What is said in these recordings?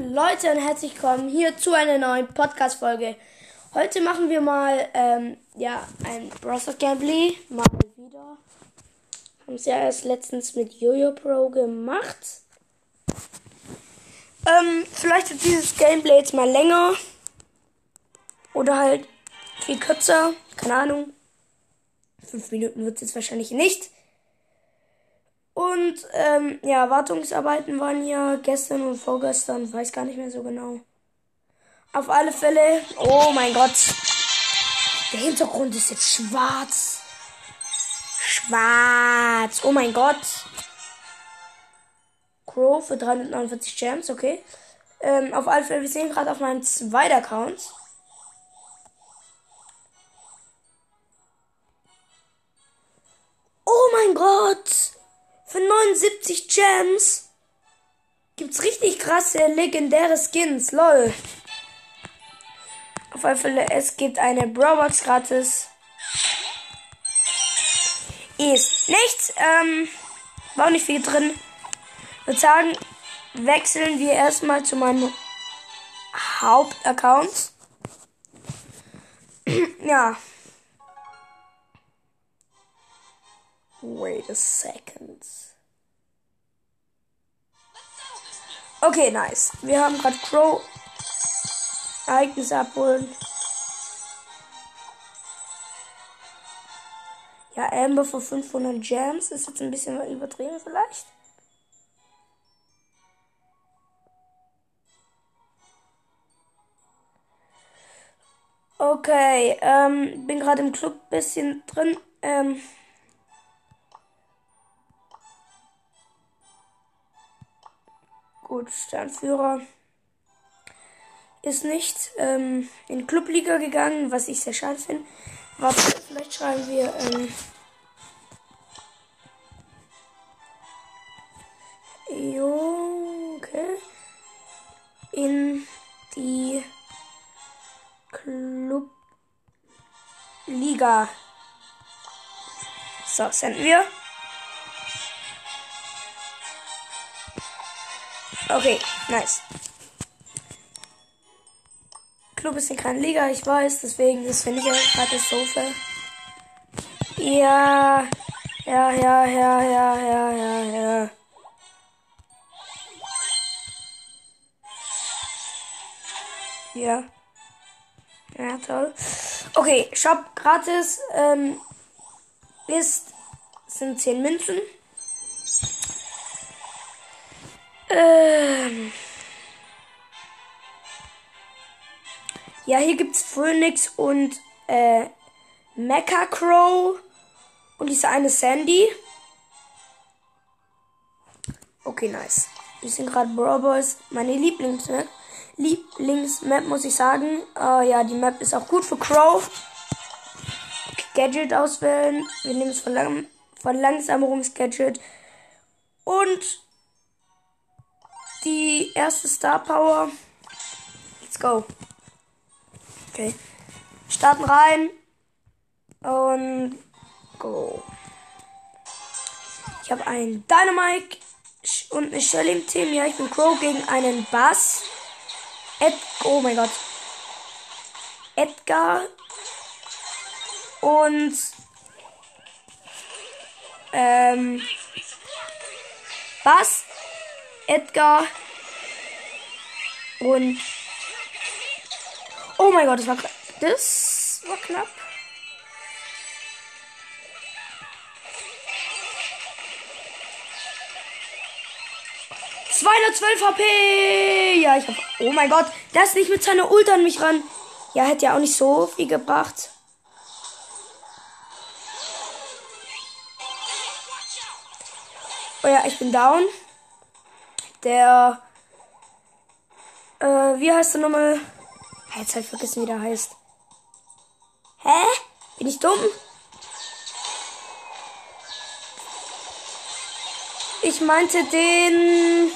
Leute und herzlich willkommen hier zu einer neuen Podcast-Folge. Heute machen wir mal ähm, ja, ein Browser Gameplay. Mal wieder. Haben es ja erst letztens mit Jojo Pro gemacht. Ähm, vielleicht wird dieses Gameplay jetzt mal länger. Oder halt viel kürzer. Keine Ahnung. Fünf Minuten wird es jetzt wahrscheinlich nicht. Und ähm, ja, Wartungsarbeiten waren ja gestern und vorgestern, weiß gar nicht mehr so genau. Auf alle Fälle, oh mein Gott, der Hintergrund ist jetzt schwarz. Schwarz, oh mein Gott. Crow für 349 Gems, okay. Ähm, auf alle Fälle, wir sehen gerade auf meinem zweiten Account. Oh mein Gott! Für 79 Gems gibt's richtig krasse legendäre Skins. Lol. Auf alle Fälle, es gibt eine Brawlbox gratis. Ist nichts. Ähm, war auch nicht viel drin. Würde sagen, wechseln wir erstmal zu meinem Hauptaccount. ja. Wait a second. Okay, nice. Wir haben gerade Crow Ereignisse abholen. Ja, Amber für 500 Gems ist jetzt ein bisschen übertrieben vielleicht. Okay, ähm, bin gerade im Club bisschen drin. Ähm, Gut, Sternführer ist nicht ähm, in Clubliga gegangen, was ich sehr schade finde. Warte, vielleicht schreiben wir. Ähm, jo, okay. In die Clubliga. So, senden wir. Okay, nice. Club ist in keiner Liga, ich weiß, deswegen ist finde ich ja gerade das Sofa. Ja, ja, ja, ja, ja, ja, ja, ja. Ja. Ja, toll. Okay, Shop gratis ähm, ist sind 10 Münzen. Ähm. Ja, hier gibt's Phoenix und äh, Mecha Crow und diese eine Sandy. Okay, nice. Wir sind gerade Brawl Boys. Meine Lieblingsmap. Lieblingsmap muss ich sagen. Uh, ja, die Map ist auch gut für Crow. Gadget auswählen. Wir nehmen es von, lang von Gadget. Und die erste Star Power. Let's go. Okay. Starten rein. Und go. Ich habe einen Dynamite und eine Shelly im Team. Ja, ich bin Crow gegen einen Bass. Ed oh mein Gott. Edgar. Und ähm, Bass Edgar und Oh mein Gott, das war das war knapp. Zweihundertzwölf HP. Ja, ich hab. Oh mein Gott, der ist nicht mit seiner Ult an mich ran. Ja, hätte ja auch nicht so viel gebracht. Oh ja, ich bin down. Der. Äh, wie heißt der nochmal? Jetzt halt vergessen, wie der heißt. Hä? Bin ich dumm? Ich meinte den.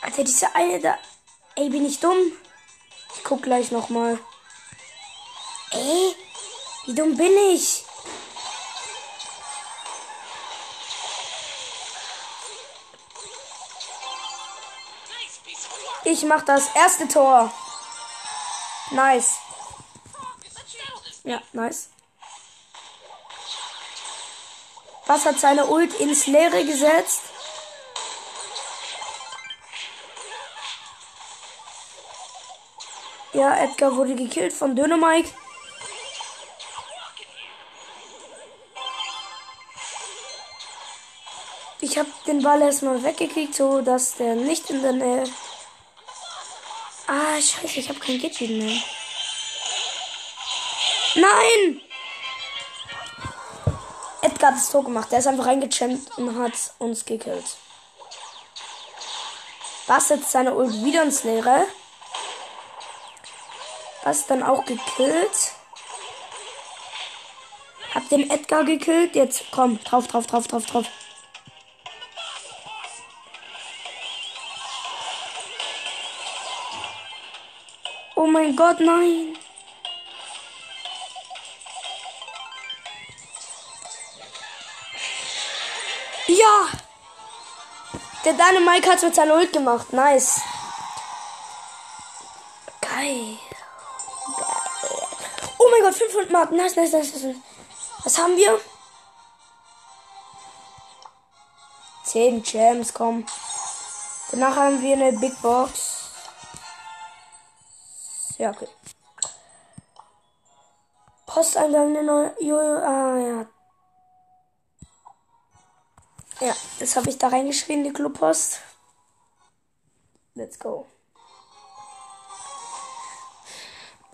Alter, diese eine da. Ey, bin ich dumm? Ich guck gleich nochmal. Ey, wie dumm bin ich? Ich mach das erste Tor. Nice. Ja, nice. Was hat seine Ult ins Leere gesetzt? Ja, Edgar wurde gekillt von Dynamite. Ich habe den Ball erstmal weggekriegt, so dass der nicht in der Nähe. Ah, scheiße, ich habe kein Gitchen mehr. Nein! Edgar hat das Tor gemacht. Der ist einfach reingechampt und hat uns gekillt. Was jetzt seine Ult wieder ins Leere. Was dann auch gekillt. Hab den Edgar gekillt. Jetzt komm, drauf, drauf, drauf, drauf, drauf. Oh mein Gott, nein. Ja! Der Dynamite hat mit seiner Ult gemacht. Nice. Geil. Oh mein Gott, 500 Mark. Nice, nice, nice, nice. Was haben wir? 10 Gems, komm. Danach haben wir eine Big Box. Ja, okay. Posteingang eine neue. Jojo, ah, ja. Ja, das habe ich da reingeschrieben, die Clubpost. Let's go.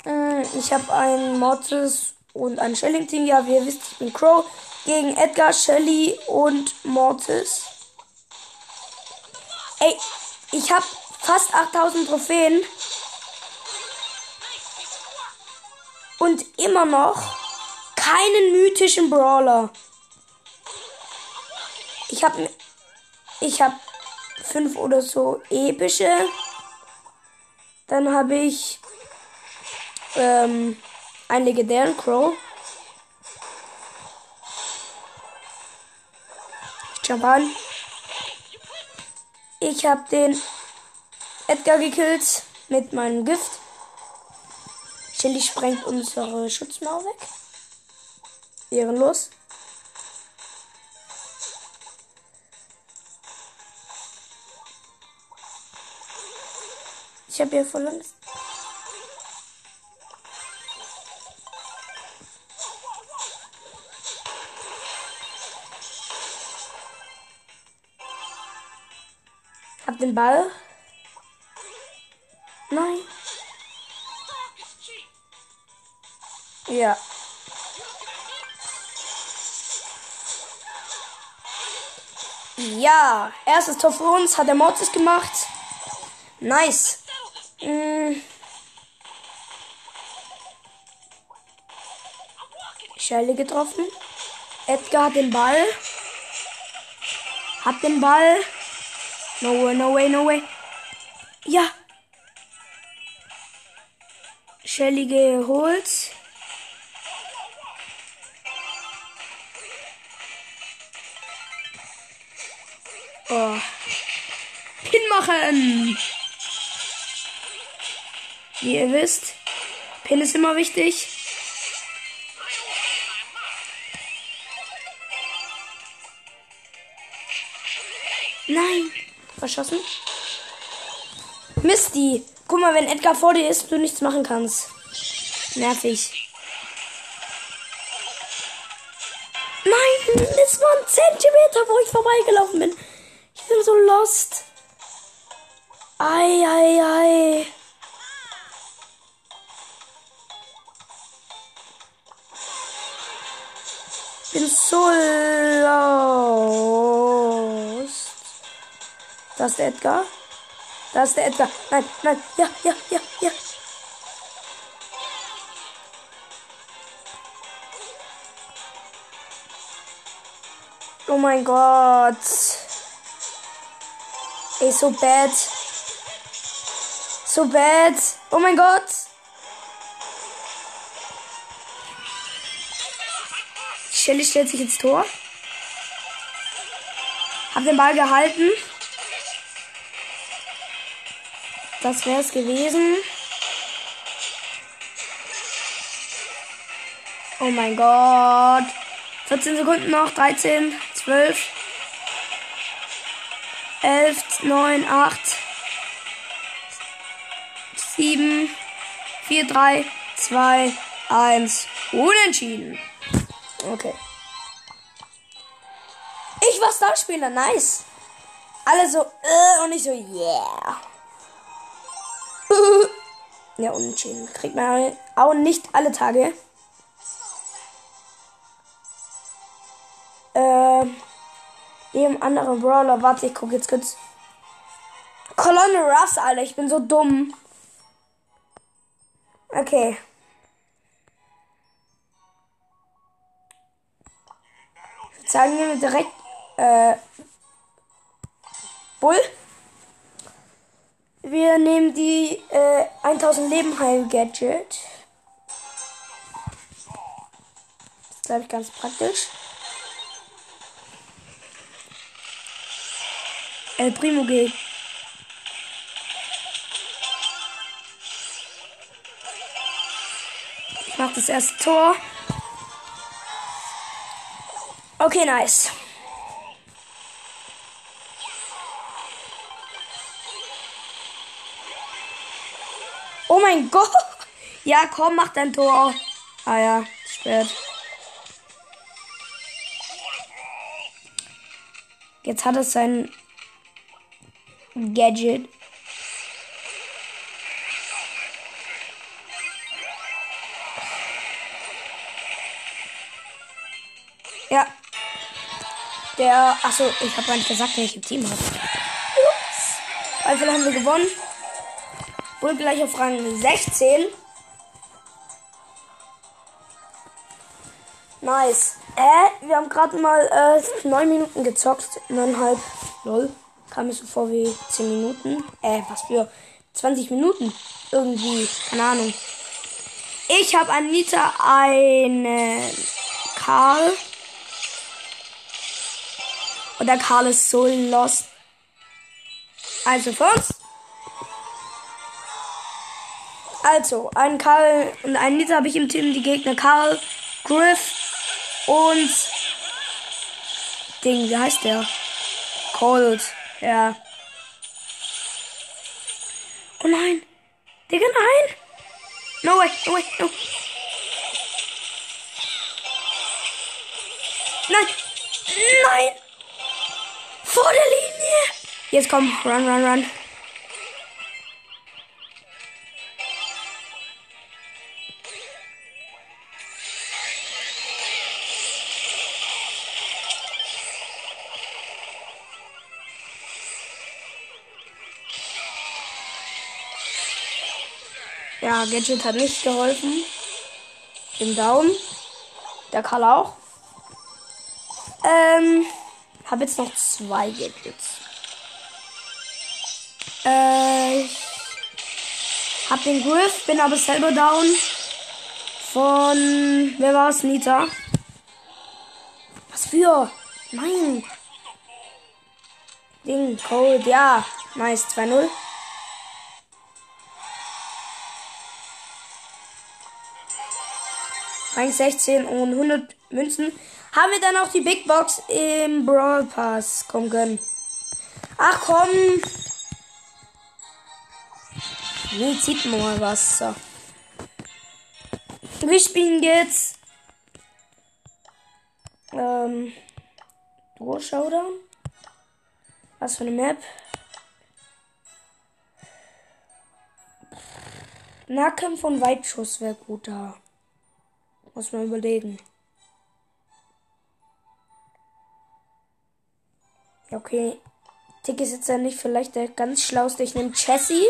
Hm, ich habe ein Mortis und ein Shelling-Team. Ja, wie ihr wisst, ich bin Crow. Gegen Edgar, Shelly und Mortis. Ey, ich habe fast 8000 Trophäen. Und immer noch keinen mythischen Brawler. Ich habe ich habe fünf oder so epische. Dann habe ich ähm, einen legendären Crow. Ich jump an. Ich habe den Edgar gekillt mit meinem Gift. Shelly sprengt unsere Schutzmauer weg. Ehrenlos. Ich habe hier voll Angst. Hab den Ball. Nein. Ja. Ja, erstes Tor für uns hat der Mortis gemacht. Nice. Mm. Schelle getroffen. Edgar hat den Ball. Hat den Ball. No way, no way, no way. Ja. Shelly geholt. Wie ihr wisst, Pin ist immer wichtig. Nein, verschossen. Misty, guck mal, wenn Edgar vor dir ist, du nichts machen kannst. Nervig. Nein, es war ein Zentimeter, wo ich vorbeigelaufen bin. Ich bin so lost. Ei, ei, ei. bin so lost. Das ist der Edgar. Das ist der Edgar. Nein, nein. Ja, ja, ja, ja. Oh mein Gott. Ey, so bad. So bad. Oh mein Gott. Shelly stellt sich ins Tor. Hab den Ball gehalten. Das wäre es gewesen. Oh mein Gott. 14 Sekunden noch. 13, 12, 11, 9, 8, 7, 4, 3, 2, 1. Unentschieden. Okay. Ich war Starspieler. Nice. Alle so, äh, und ich so, yeah. ja, unentschieden. Kriegt man auch nicht alle Tage. Ähm, eben anderen Brawler. Warte, ich gucke jetzt kurz. Colonel Ruffs, Alter, ich bin so dumm. Okay. Sagen wir direkt, äh, Bull. Wir nehmen die äh, 1000 Leben Heil Gadget. Das ist, glaube ich, ganz praktisch. El Primo geht. Ich mach das erste Tor. Okay, nice. Oh mein Gott. Ja, komm, mach dein Tor. Ah ja, spät. Jetzt hat es sein Gadget. Der. Achso, ich habe gar nicht gesagt, welches Team hat. Ups. Also haben wir gewonnen. Wohl gleich auf Rang 16. Nice. Äh, wir haben gerade mal äh, 9 Minuten gezockt. 9,5. Lol. Kam mir so vor wie 10 Minuten. Äh, was für 20 Minuten. Irgendwie. Keine Ahnung. Ich habe Anita einen Karl. Und der Karl ist so lost. Also uns. Also, einen Karl und einen Nita habe ich im Team. Die Gegner Karl, Griff und Ding, wie heißt der? Cold. Ja. Oh nein. Digga, nein. No way, no way, no. Nein. Nein. Vor der Linie. Jetzt komm, run, run, run. Ja, Gadget hat nicht geholfen. Im Down. Der Karl auch. Ähm, habe jetzt noch zwei Gadgets. Äh, ich hab den Griff, bin aber selber down. Von, wer war's? Nita. Was für? Nein. Ding, Cold, ja. Nice, 2-0. Rang 16 und 100 Münzen. Haben wir dann auch die Big Box im Brawl Pass kommen können. Ach komm. Nee, zieht mal was. So. Wir spielen jetzt. Ähm. Duo Showdown. Was für eine Map? Nahkampf und Weitschuss wäre gut da. Muss man überlegen. Okay. Tick ist jetzt ja nicht vielleicht der ganz schlauste. Ich nehme Jessie.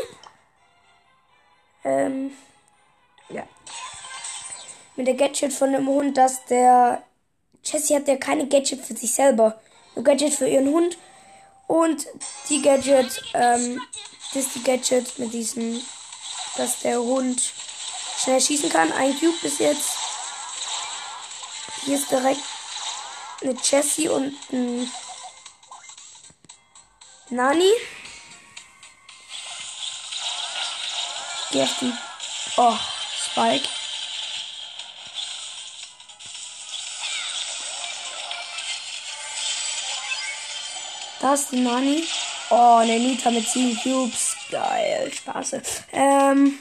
Ähm. Ja. Mit der Gadget von dem Hund, dass der. Jessie hat ja keine Gadget für sich selber. Nur Gadget für ihren Hund. Und die Gadget, ähm, das ist die Gadget mit diesem, dass der Hund schnell schießen kann. Ein Cube bis jetzt. Hier ist direkt eine Jessie und ein Nani. geh auf die. Oh, Spike. Da ist die Nani. Oh, eine Nita mit 7 Cubes. Geil, Spaß. Ähm.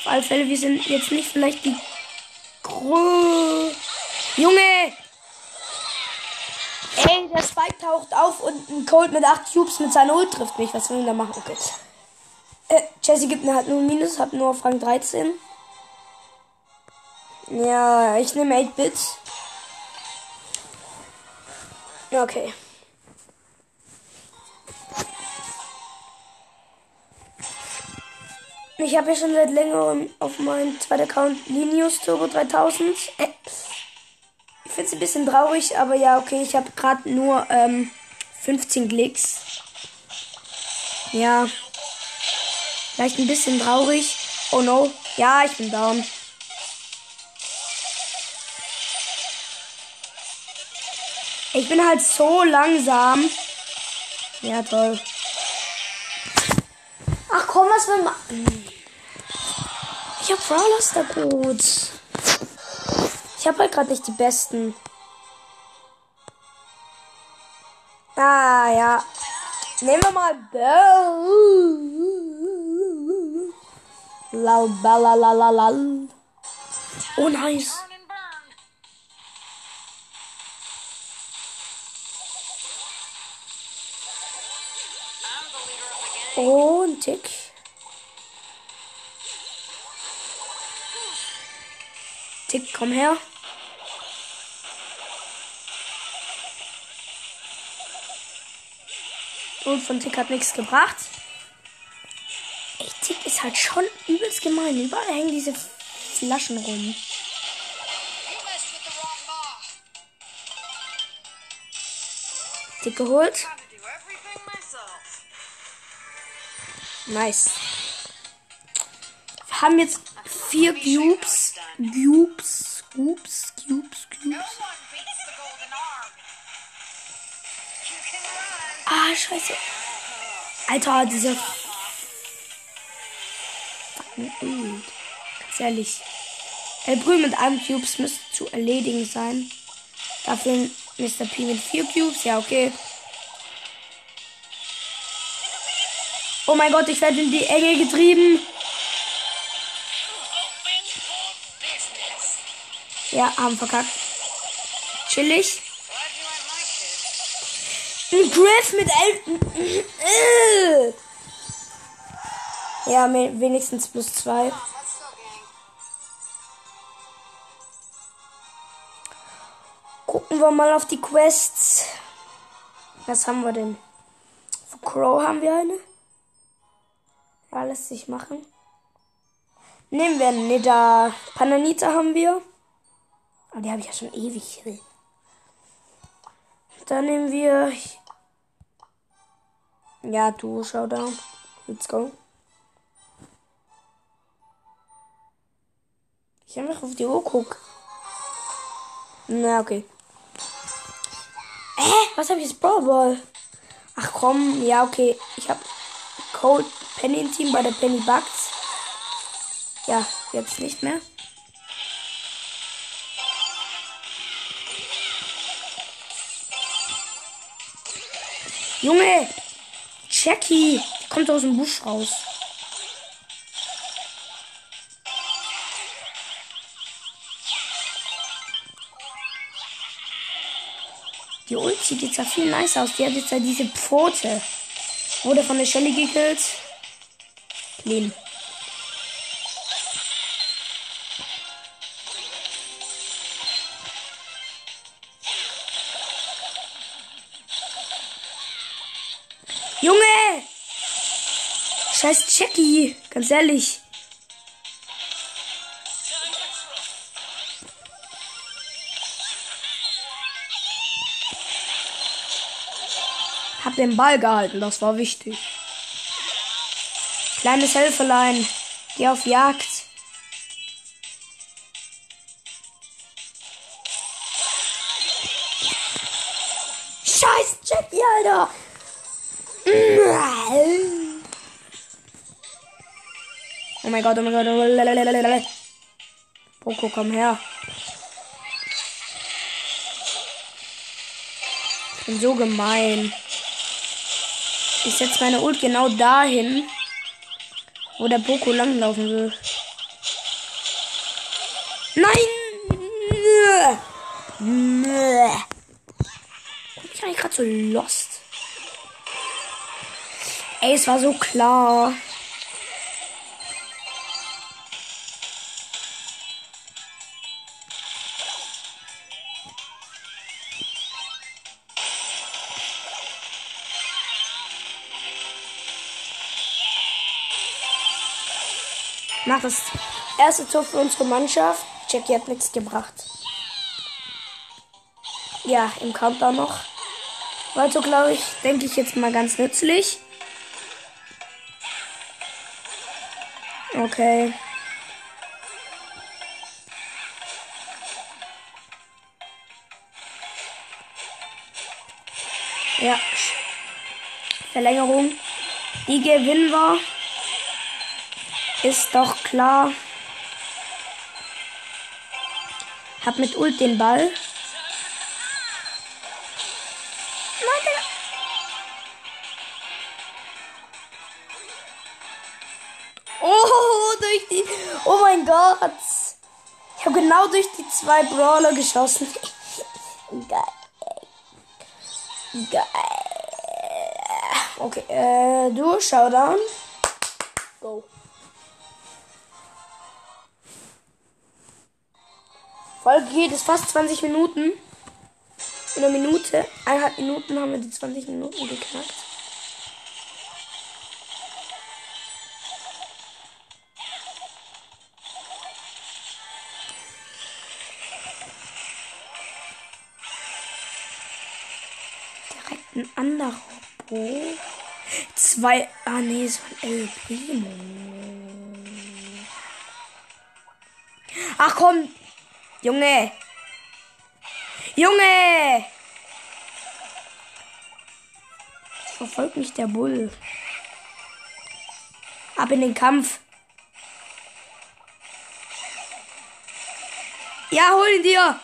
Auf alle Fälle, wir sind jetzt nicht vielleicht die Grö Junge! Ey, der Spike taucht auf und ein Cold mit 8 Cubes mit seiner Ult trifft mich. Was will ich da machen? Okay. Äh, Jesse gibt mir halt nur ein Minus, hat nur auf Rang 13. Ja, ich nehme 8 Bits. Okay. Ich habe ja schon seit längerem auf meinem zweiten Account Linius Turbo 3000. Äh, ich finde es ein bisschen traurig, aber ja, okay, ich habe gerade nur ähm, 15 Klicks. Ja. Vielleicht ein bisschen traurig. Oh no. Ja, ich bin down. Ich bin halt so langsam. Ja, toll. Ach komm, was will man. Ich hab Brawlers da gut. Ich hab halt gerade nicht die besten. Ah, ja. Nehmen wir mal Bell. Lal, balalalal. Oh, nice. Oh, Tick. Tick, komm her. Und von Tick hat nichts gebracht. Ey, Tick ist halt schon übelst gemein. Überall hängen diese Flaschen rum. Tick geholt. Nice. Wir haben jetzt vier Cubes. Cubes. Cubes. Cubes. Cubes. Ah, scheiße. Alter, dieser. Ganz ehrlich. El Brü mit einem Cubes müsste zu erledigen sein. Dafür Mr. P mit vier Cubes. Ja, okay. Oh mein Gott, ich werde in die Enge getrieben. Ja, haben verkackt. Chillig. Ein Griff mit elf. Ja, wenigstens plus zwei. Gucken wir mal auf die Quests. Was haben wir denn? Für Crow haben wir eine. Lässt sich machen. Nehmen wir Nida. Pananita haben wir. Aber die habe ich ja schon ewig. Dann nehmen wir. Ja, du Showdown. Let's go. Ich einfach auf die Uhr guck. Na, okay. Hä? Was habe ich jetzt Brawl Ball? Ach komm, ja, okay. Ich habe Cold Penny im Team bei der Penny Bugs. Ja, jetzt nicht mehr. Junge! Jackie! Kommt aus dem Busch raus. Die Ult sieht jetzt ja viel nice aus. Die hat jetzt ja diese Pfote. Wurde von der Shelly gekillt. Leben. Scheiß Jackie, ganz ehrlich. Hab den Ball gehalten, das war wichtig. Kleines Helferlein. Geh auf Jagd. Scheiß Jackie, Alter. Mein Gott, oh mein Gott. Oh Poco, komm her. Ich bin so gemein. Ich setze meine Ult genau dahin, wo der Poco langlaufen will. Nein! Ich bin gerade so lost. Ey, es war so klar. Mach das erste Tor für unsere Mannschaft. Jackie hat nichts gebracht. Ja, im Countdown noch. Weiter, glaube ich, denke ich jetzt mal ganz nützlich. Okay. Ja. Verlängerung. Die gewinnen wir. Ist doch klar. Hab mit Ult den Ball. Oh, durch die. Oh mein Gott. Ich habe genau durch die zwei Brawler geschossen. Geil. Geil. Okay, äh, du, Showdown. Folge geht es fast 20 Minuten. In einer Minute, eineinhalb Minuten haben wir die 20 Minuten geknackt. Direkt ein anderer Bo. Zwei. Ah nee, so ein El Primo. Ach komm, Junge! Junge! Verfolgt mich der Bull. Ab in den Kampf. Ja, hol ihn dir!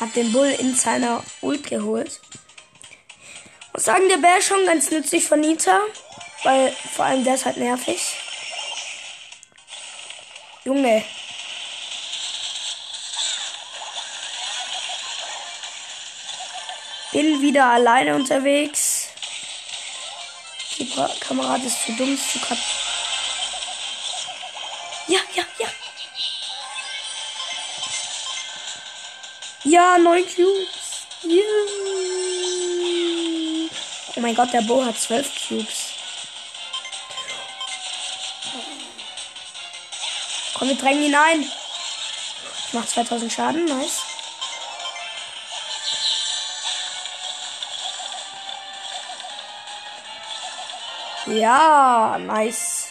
Hat den Bull in seiner Ult geholt. Muss sagen, der Bär schon ganz nützlich von Nita. Weil vor allem der ist halt nervig. Junge. Bin wieder alleine unterwegs. Die Kamerad ist zu dumm zu kat Ja, ja, ja. Ja, neun Cubes. Yeah. Oh mein Gott, der Bo hat zwölf Cubes. Komm, wir drängen ihn ein. Ich mach 2000 Schaden, nice. Ja, nice.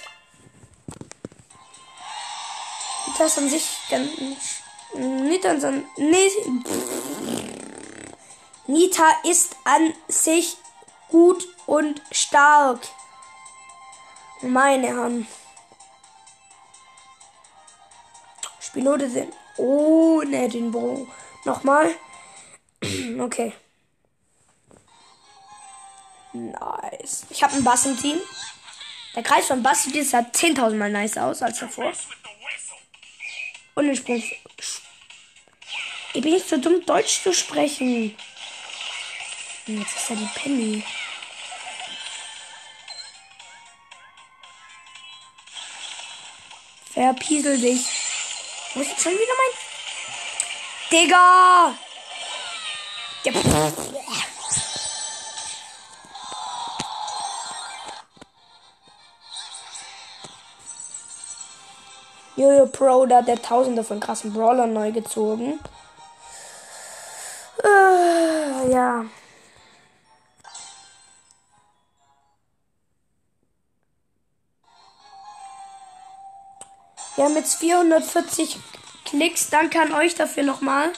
Das an sich ganz. Nita, an, nee, Nita ist an sich gut und stark. Meine Hand. Pilote sind ohne den Bogen. Nochmal. okay. Nice. Ich habe einen Bass im Team. Der Kreis von Bass sieht sah 10.000 Mal nice aus als davor. Und den Sprung. Ich bin nicht so dumm, Deutsch zu sprechen. Jetzt ist ja die Penny. Verpiesel dich. Ist jetzt schon wieder mein. Digga! Ja. Jojo Pro, da hat der Tausende von krassen Brawlern neu gezogen. Äh, ja. Wir haben jetzt 440 Klicks. Danke an euch dafür nochmal.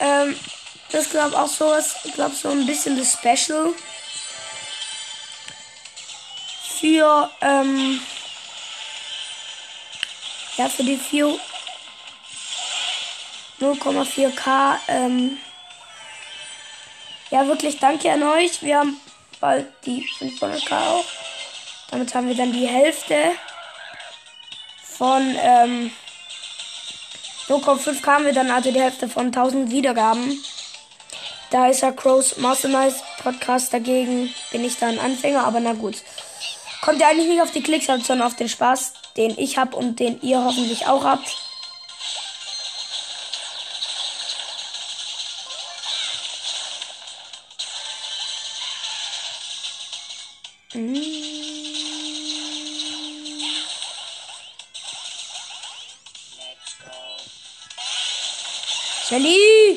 Ähm, das glaube auch so was, glaube so ein bisschen das Special für ähm, ja für die 4 0,4k ähm, ja wirklich danke an euch. Wir haben bald die 500k auch. Damit haben wir dann die Hälfte von ähm, 0,5 kamen wir dann also die Hälfte von 1000 Wiedergaben. Da ist ja Crows Mastermind Podcast dagegen. Bin ich da ein Anfänger, aber na gut. Kommt ja eigentlich nicht auf die Klicks sondern auf den Spaß, den ich habe und den ihr hoffentlich auch habt.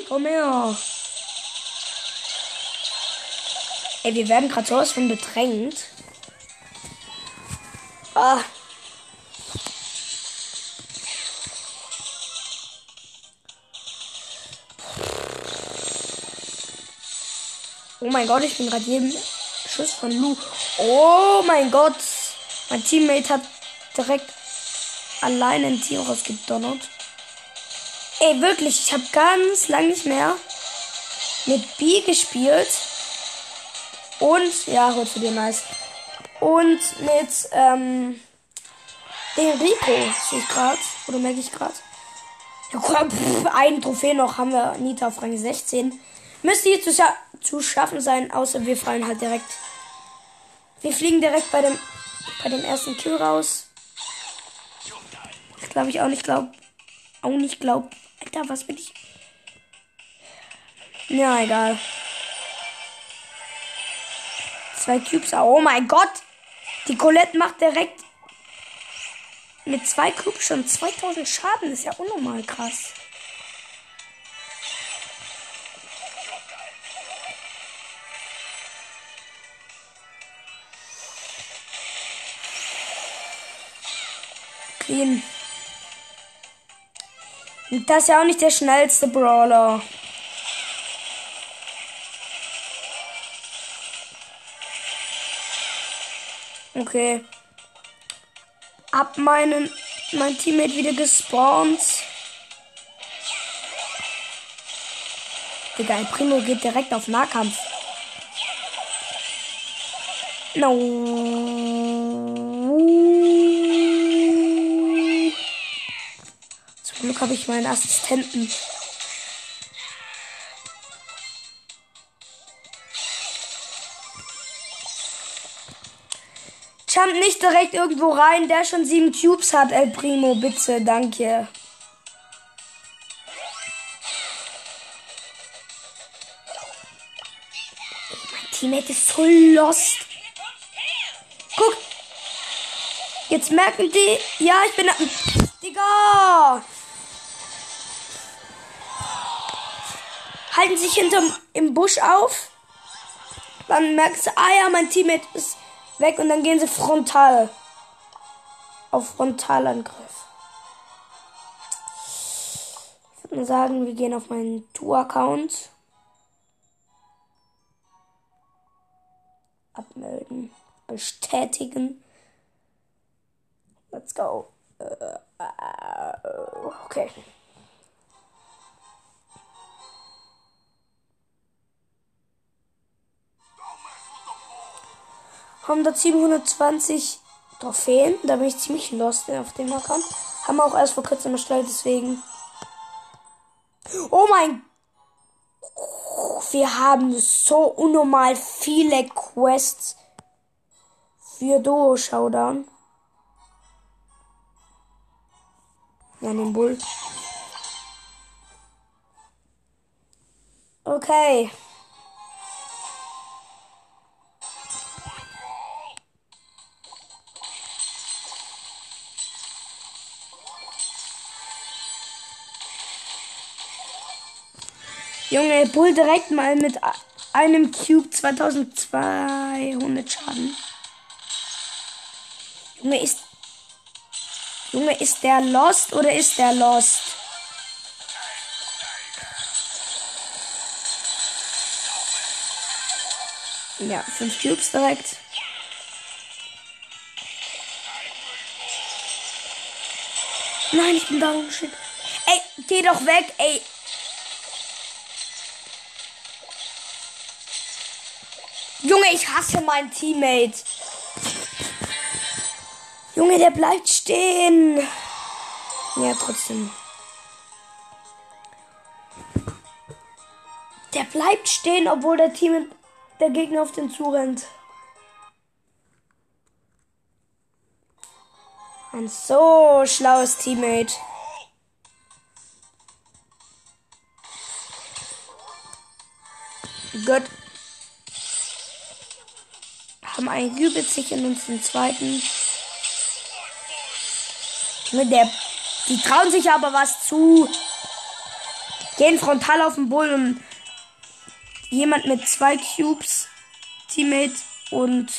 Komm her. Ey, wir werden gerade sowas von bedrängt. Ah. Oh mein Gott, ich bin gerade jeden Schuss von Lu. Oh mein Gott. Mein Teammate hat direkt allein ein Team rausgedonnert. Ey, wirklich, ich habe ganz lange nicht mehr mit B gespielt. Und, ja, holst du dir nice. Und mit, ähm, den Rico sehe ich gerade. Oder merke ich gerade. Ja, komm, pff, ein Trophäe noch haben wir Nita auf Rang 16. Müsste hier zu, scha zu schaffen sein, außer wir fallen halt direkt. Wir fliegen direkt bei dem, bei dem ersten Kill raus. Das glaube ich auch nicht, glaub, auch nicht glaub. Alter, was bin ich? Ja, egal. Zwei Cubes. Oh mein Gott! Die Colette macht direkt mit zwei Cubes schon 2000 Schaden. Das ist ja unnormal krass. Clean. Das ist ja auch nicht der schnellste Brawler. Okay. Ab meinen, mein Teammate wieder gespawnt. Digga, ein Primo geht direkt auf Nahkampf. No. Glück habe ich meinen Assistenten. Jump nicht direkt irgendwo rein, der schon sieben Cubes hat, El Primo, bitte, danke. Mein Teammate ist so lost. Guck. Jetzt merken die. Ja, ich bin. Digga. Halten sich hinterm im Busch auf. Dann merkst du, ah ja, mein Teammate ist weg und dann gehen sie frontal. Auf Frontalangriff. Ich würde sagen, wir gehen auf meinen Tour-Account. Abmelden. Bestätigen. Let's go. okay. Haben da 720 Trophäen. Da bin ich ziemlich lost auf dem Account. Haben wir auch erst vor kurzem erstellt, deswegen. Oh mein. Wir haben so unnormal viele Quests für Duo Showdown. Ja, den Bull. Okay. Junge, Bull direkt mal mit einem Cube 2200 Schaden. Junge, ist. Junge, ist der lost oder ist der lost? Ja, fünf Cubes direkt. Nein, ich bin down. Shit. Ey, geh doch weg, ey. Junge, ich hasse meinen Teammate. Junge, der bleibt stehen. Ja, trotzdem. Der bleibt stehen, obwohl der Team der Gegner auf den zurennt. Ein so schlaues Teammate. Gut. Haben einen übel sich in uns den zweiten. Der, die trauen sich aber was zu. Gehen frontal auf den und jemand mit zwei Cubes, Teammate und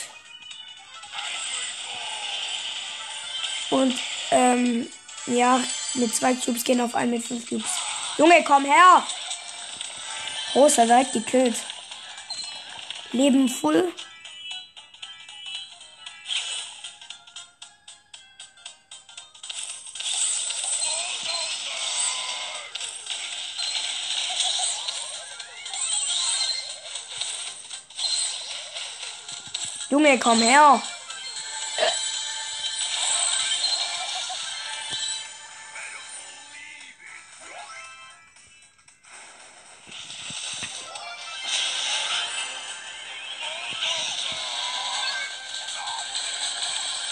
und ähm, ja, mit zwei Cubes gehen auf einen mit fünf Cubes. Junge, komm her! Großer direkt gekillt. Leben full. Komm her.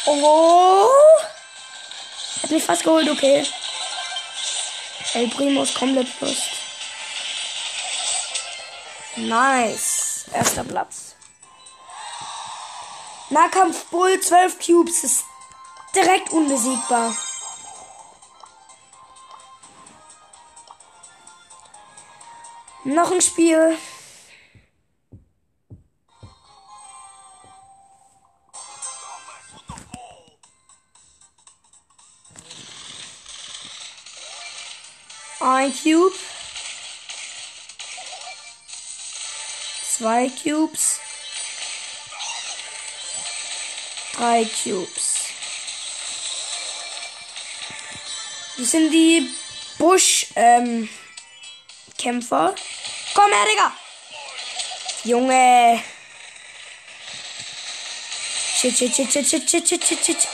Oh. Hat mich fast geholt, okay. El Primo ist komplett lost. Nice. Erster Platz. Nahkampf Bull 12 Cubes ist direkt unbesiegbar. Noch ein Spiel. Ein Cube. Zwei Cubes. Drei Cubes. Das sind die Busch-Kämpfer. Ähm, Komm her, Digga! Junge! Shit, shit, shit, shit, shit, shit, shit, shit,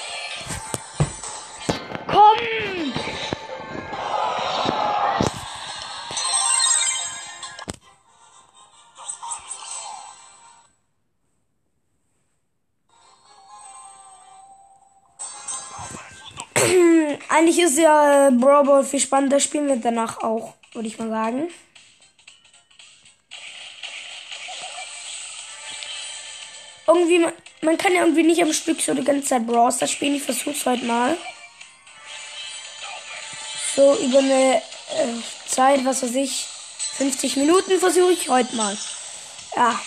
Eigentlich ist ja äh, Brawl Ball viel spannender. Spielen wir danach auch, würde ich mal sagen. Irgendwie, man, kann ja irgendwie nicht am Stück so die ganze Zeit Brawl Stars spielen. Ich versuch's heute mal. So über eine äh, Zeit, was weiß ich, 50 Minuten versuche ich heute mal. Ja.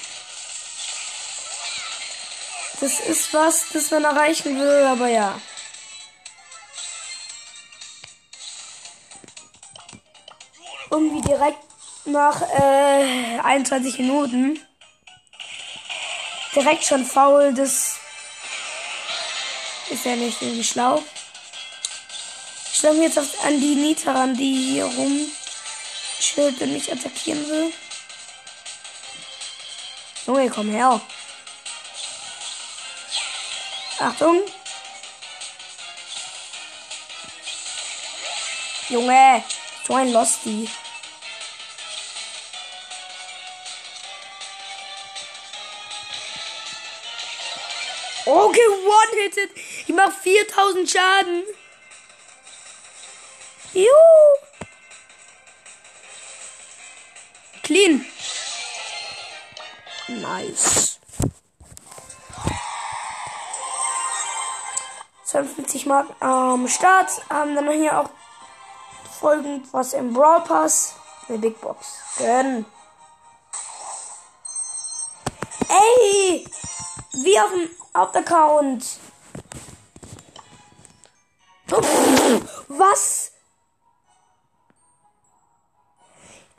Das ist was, das man erreichen will, aber ja. Irgendwie direkt nach äh, 21 Minuten. Direkt schon faul, das ist ja nicht irgendwie schlau. Ich stelle mir jetzt auf, an die Nita ran, die hier rumchillt und mich attackieren will. Junge, komm her. Achtung. Junge, so ein Losty. One-hitted. Ich mach 4000 Schaden. Juhu. Clean. Nice. 52 Mark am Start. Haben dann hier auch folgend was im Brawl Pass. Eine Big Box. Gönn. Ey! Wie auf dem Hauptaccount. Was?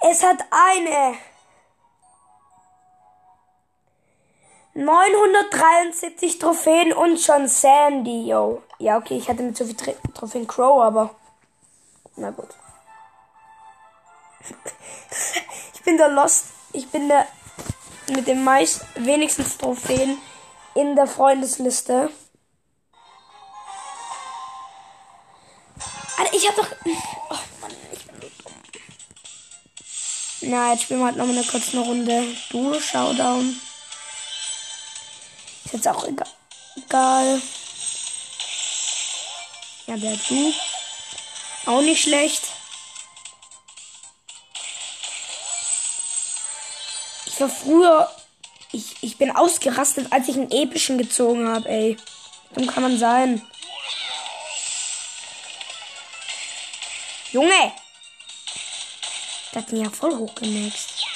Es hat eine 973 Trophäen und schon Sandy, yo. Ja, okay, ich hatte mit so viel Tr Trophäen Crow, aber. Na gut. ich bin der Lost. Ich bin der mit den meist wenigsten Trophäen in der Freundesliste. Alter, ich hab doch. Oh Mann, ich bin so dumm. Na, jetzt spielen wir halt noch mal eine kurze Runde. Du, Showdown. Ist jetzt auch egal. egal. Ja, der du. Auch nicht schlecht. Ich war früher. Ich, ich bin ausgerastet, als ich einen epischen gezogen habe, ey. Dumm kann man sein. Junge! Das hat ihn ja voll hochgemaxt.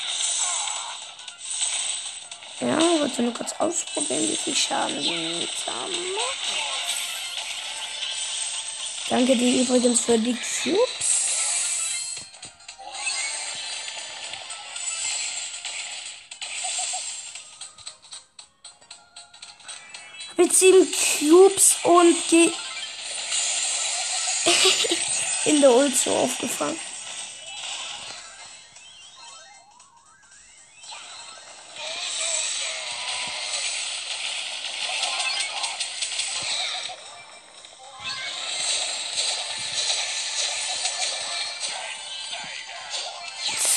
Ja, wollte nur kurz ausprobieren, wie viel Schaden die Nita macht. Danke dir übrigens für die Cubes. Sieben Cubes und geh in der Ult so aufgefangen.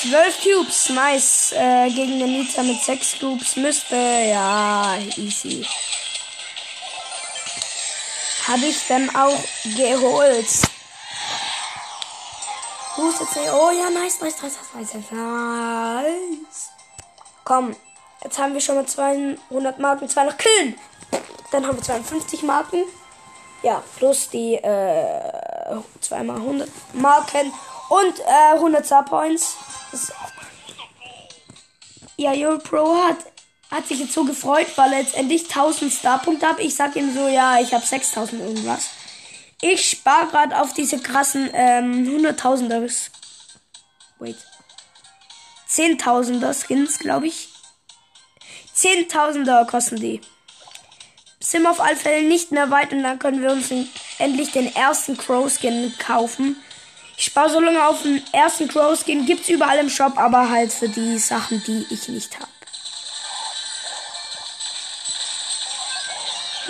Zwölf Cubes, nice. Äh, gegen den Nita mit sechs Cubes müsste, ja, easy. Habe ich dann auch geholt. Oh ja, nice, nice, nice, nice, nice, nice. Komm, jetzt haben wir schon mal 200 Marken, zwei noch killen. Dann haben wir 52 Marken. Ja, plus die äh, zweimal 100 Marken und äh, 100 Star Points. Das ja, Euro Pro hat, hat sich jetzt so gefreut, weil er jetzt endlich 1000 Starpunkte hat. Ich sag ihm so, ja, ich habe 6000 irgendwas. Ich spare gerade auf diese krassen ähm, 100.000er. Wait. 10.000er Skins, glaube ich. 10.000er kosten die. Sind auf alle Fälle nicht mehr weit und dann können wir uns den, endlich den ersten Crow Skin kaufen. Ich spare so lange auf den ersten Crow Skin. Gibt's überall im Shop, aber halt für die Sachen, die ich nicht habe.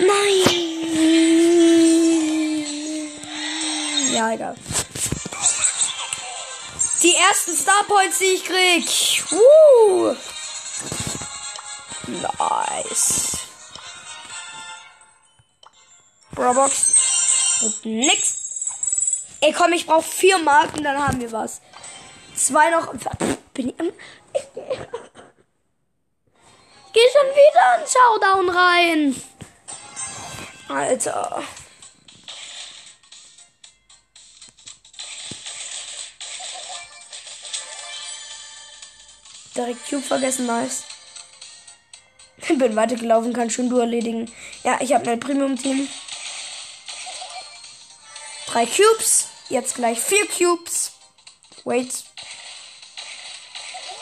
Nein! Ja, egal. Die ersten Star Points, die ich krieg. Woo! Nice. Roblox. Und nix. Ey, komm, ich brauche vier Marken, dann haben wir was. Zwei noch. Bin ich. Ich geh schon wieder in Showdown rein. Alter. Direkt Cube vergessen, nice. Ich bin weitergelaufen, kann schon du erledigen. Ja, ich habe mein Premium-Team. Drei Cubes. Jetzt gleich vier Cubes. Wait.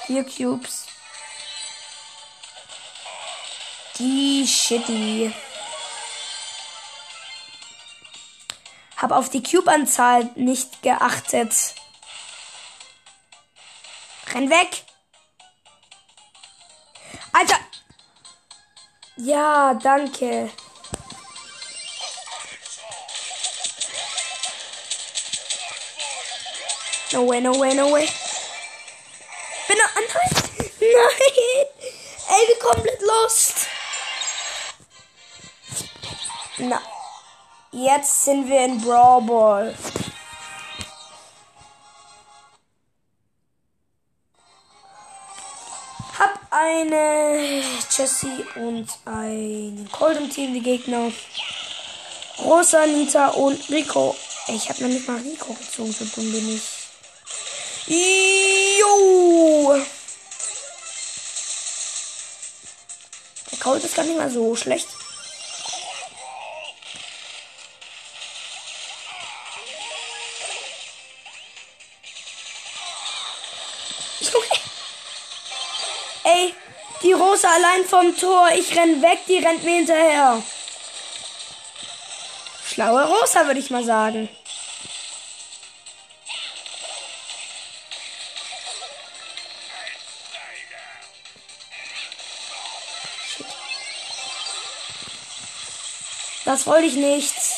Vier Cubes. Die Shitty. Hab auf die Cube-Anzahl nicht geachtet. Renn weg. Alter. Ja, danke. No way, no way, no way. Bin er. Nein! Nein! Ey, wir komplett lost. Na. Jetzt sind wir in Brawl Ball. Hab eine Jessie und ein Golden Team, die Gegner. Rosa, Nita und Rico. Ich hab noch nicht mal Rico gezogen, so dumm bin ich. Jo! Der Colt ist gar nicht mal so schlecht. Allein vom Tor. Ich renn weg, die rennt mir hinterher. Schlaue Rosa, würde ich mal sagen. Das wollte ich nicht.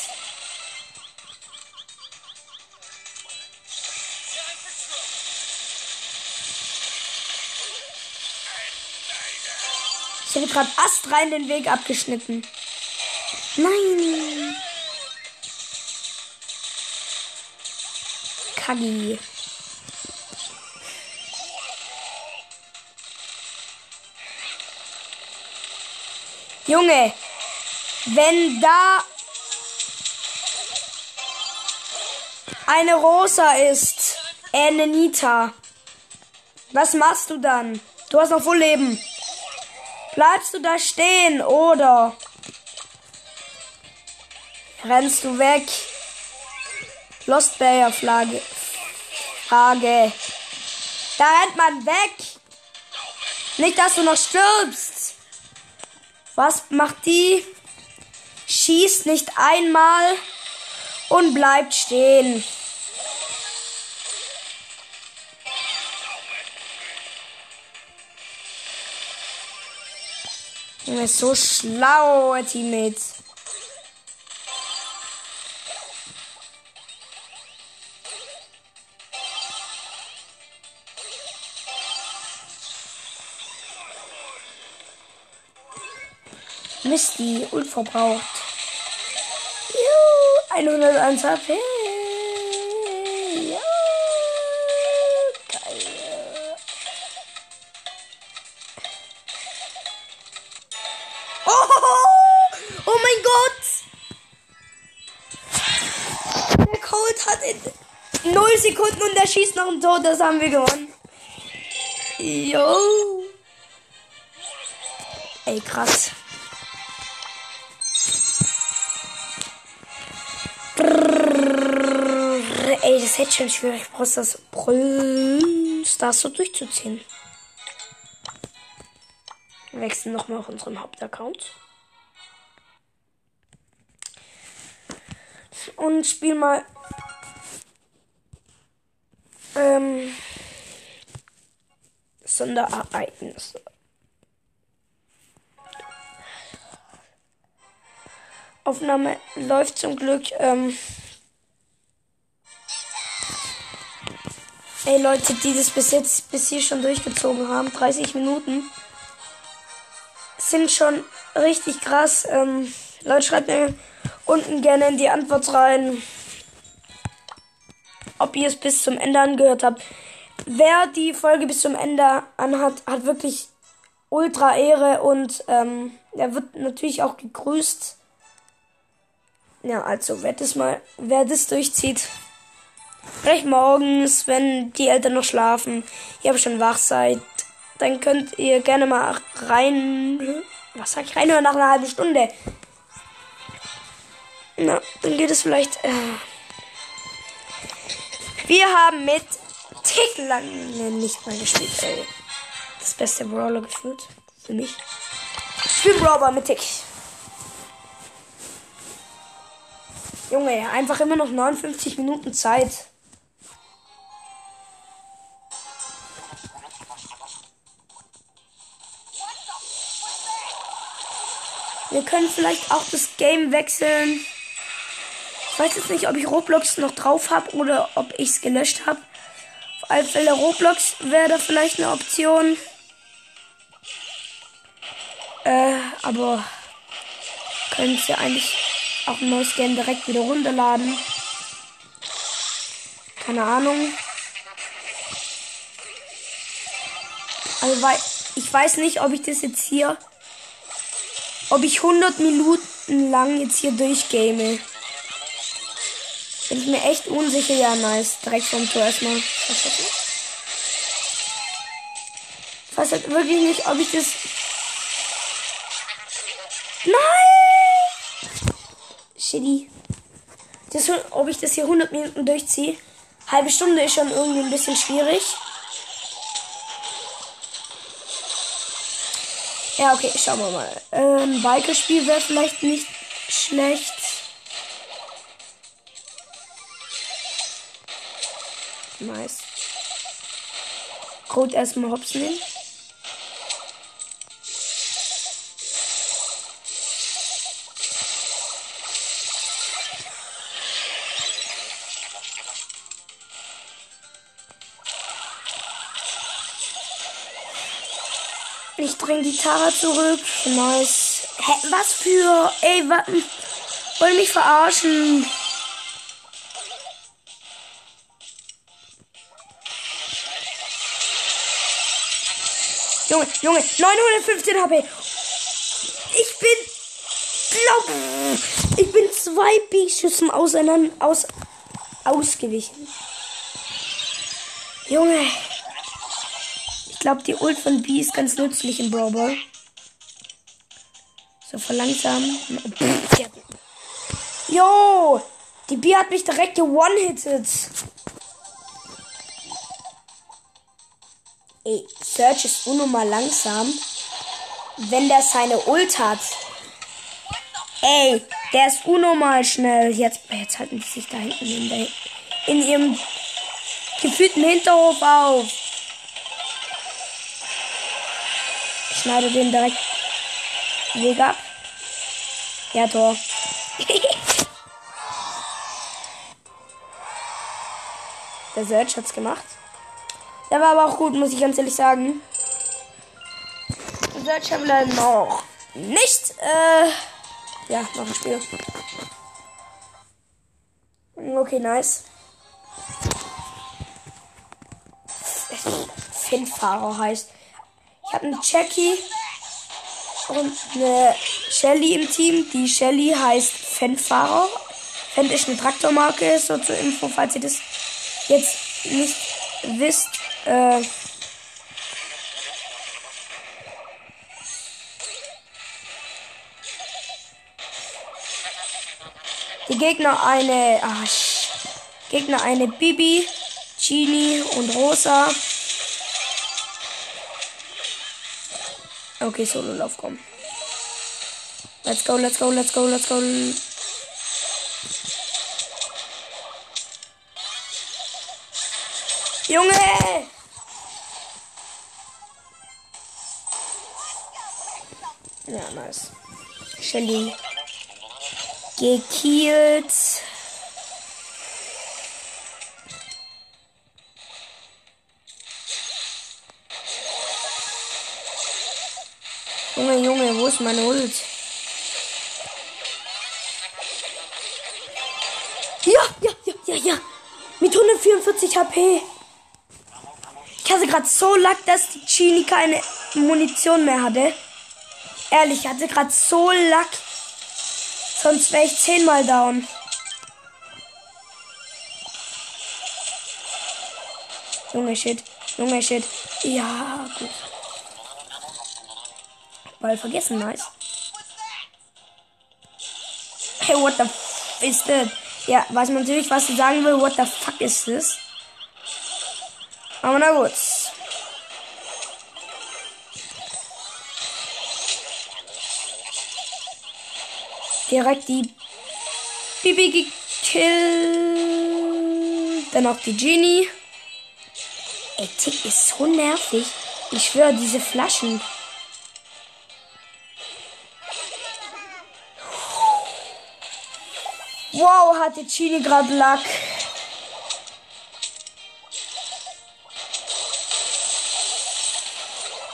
Gerade astrein den Weg abgeschnitten. Nein. Kagi. Junge, wenn da eine Rosa ist, äh, eine Nita, was machst du dann? Du hast noch voll Leben. Bleibst du da stehen oder rennst du weg? Lost Bayer Flagge. Frage. Da rennt man weg. Nicht, dass du noch stirbst. Was macht die? Schießt nicht einmal und bleibt stehen. Er ist so schlau, Teammates. Misty, unverbraucht. Juhu, 101 HP. Schießt noch ein Tor. Das haben wir gewonnen. Jo. Ey, krass. Ey, das ist jetzt schon schwierig. Ich brauche das Stars so durchzuziehen. Wir wechseln nochmal auf unseren Hauptaccount. Und spiel mal ähm, Sonderereignisse. Aufnahme läuft zum Glück. Ähm, ey Leute, die das bis jetzt bis hier schon durchgezogen haben, 30 Minuten, sind schon richtig krass. Ähm, Leute, schreibt mir unten gerne in die Antwort rein, ob ihr es bis zum Ende angehört habt. Wer die Folge bis zum Ende anhat, hat wirklich ultra Ehre und ähm, er wird natürlich auch gegrüßt. Ja, also wer das mal, wer das durchzieht, vielleicht morgens, wenn die Eltern noch schlafen, ihr aber schon wach seid, dann könnt ihr gerne mal rein, was sag ich, reinhören nach einer halben Stunde. Na, dann geht es vielleicht. Äh, wir haben mit Tick lange nicht mal gespielt, ey. Das beste Brawler geführt. Für mich. Ich Brawler mit Tick. Junge, einfach immer noch 59 Minuten Zeit. Wir können vielleicht auch das Game wechseln. Ich weiß jetzt nicht, ob ich Roblox noch drauf habe oder ob ich es gelöscht habe. Auf alle Fälle Roblox wäre da vielleicht eine Option. Äh, aber könnt ihr eigentlich auch ein neues Game direkt wieder runterladen. Keine Ahnung. Also weil ich weiß nicht, ob ich das jetzt hier, ob ich 100 Minuten lang jetzt hier durchgame. Bin ich mir echt unsicher. Ja, nice. Direkt vom Tor erstmal verschissen. Ich weiß halt wirklich nicht, ob ich das. Nein! Shitty. Das, ob ich das hier 100 Minuten durchziehe. Halbe Stunde ist schon irgendwie ein bisschen schwierig. Ja, okay, schauen wir mal. Ähm, Biker-Spiel wäre vielleicht nicht schlecht. Code erstmal hops nehmen. Ich bring die Tara zurück. Nice. Hä, was für. Ey, was. Wollen mich verarschen. Junge, Junge, 915 HP. Ich bin. Glaub. Ich bin zwei B-Schüssen auseinander. Aus, ausgewichen. Junge. Ich glaube, die Ult von B ist ganz nützlich im Brawl. So, verlangsamen. Jo! Die B hat mich direkt ge-one-hitted. Ey, Search ist unnormal langsam, wenn der seine Ult hat. Ey, der ist unnormal schnell. Jetzt, jetzt halten die sich da hinten in, der, in ihrem gefühlten Hinterhof auf. Ich schneide den direkt Weg ab. Ja, Tor. der Search hat's gemacht. Der war aber auch gut, muss ich ganz ehrlich sagen. Search haben wir noch nicht. Äh, ja, noch ein Spiel. Okay, nice. Finn-Fahrer heißt. Ich habe einen Jackie und eine Shelly im Team. Die Shelly heißt Fenfahrer. Fen ist eine Traktormarke, so zur Info, falls ihr das jetzt nicht wisst. Äh, die Gegner eine ach, Gegner eine Bibi, Genie und Rosa. Okay, Solo Lauf kommen. Let's go, let's go, let's go, let's go. Junge! Ja, nice. Shelly. Gekillt. Junge, Junge, wo ist meine Ult? Ja, ja, ja, ja, ja. Mit 144 HP. Hatte gerade so Lack, dass die Chini keine Munition mehr hatte. Ehrlich, ich hatte gerade so Lack. Sonst wäre ich zehnmal down. Junge Shit. Junge Shit. Ja, gut. Ball vergessen, nice. Hey, what the f ist das? Ja, weiß man natürlich, was du sagen will. What the fuck ist das? Aber na gut. Direkt die Bibi gekillt. Dann auch die Genie. Ey, Tick ist so nervig. Ich schwöre, diese Flaschen. Wow, hatte Chini gerade Lack.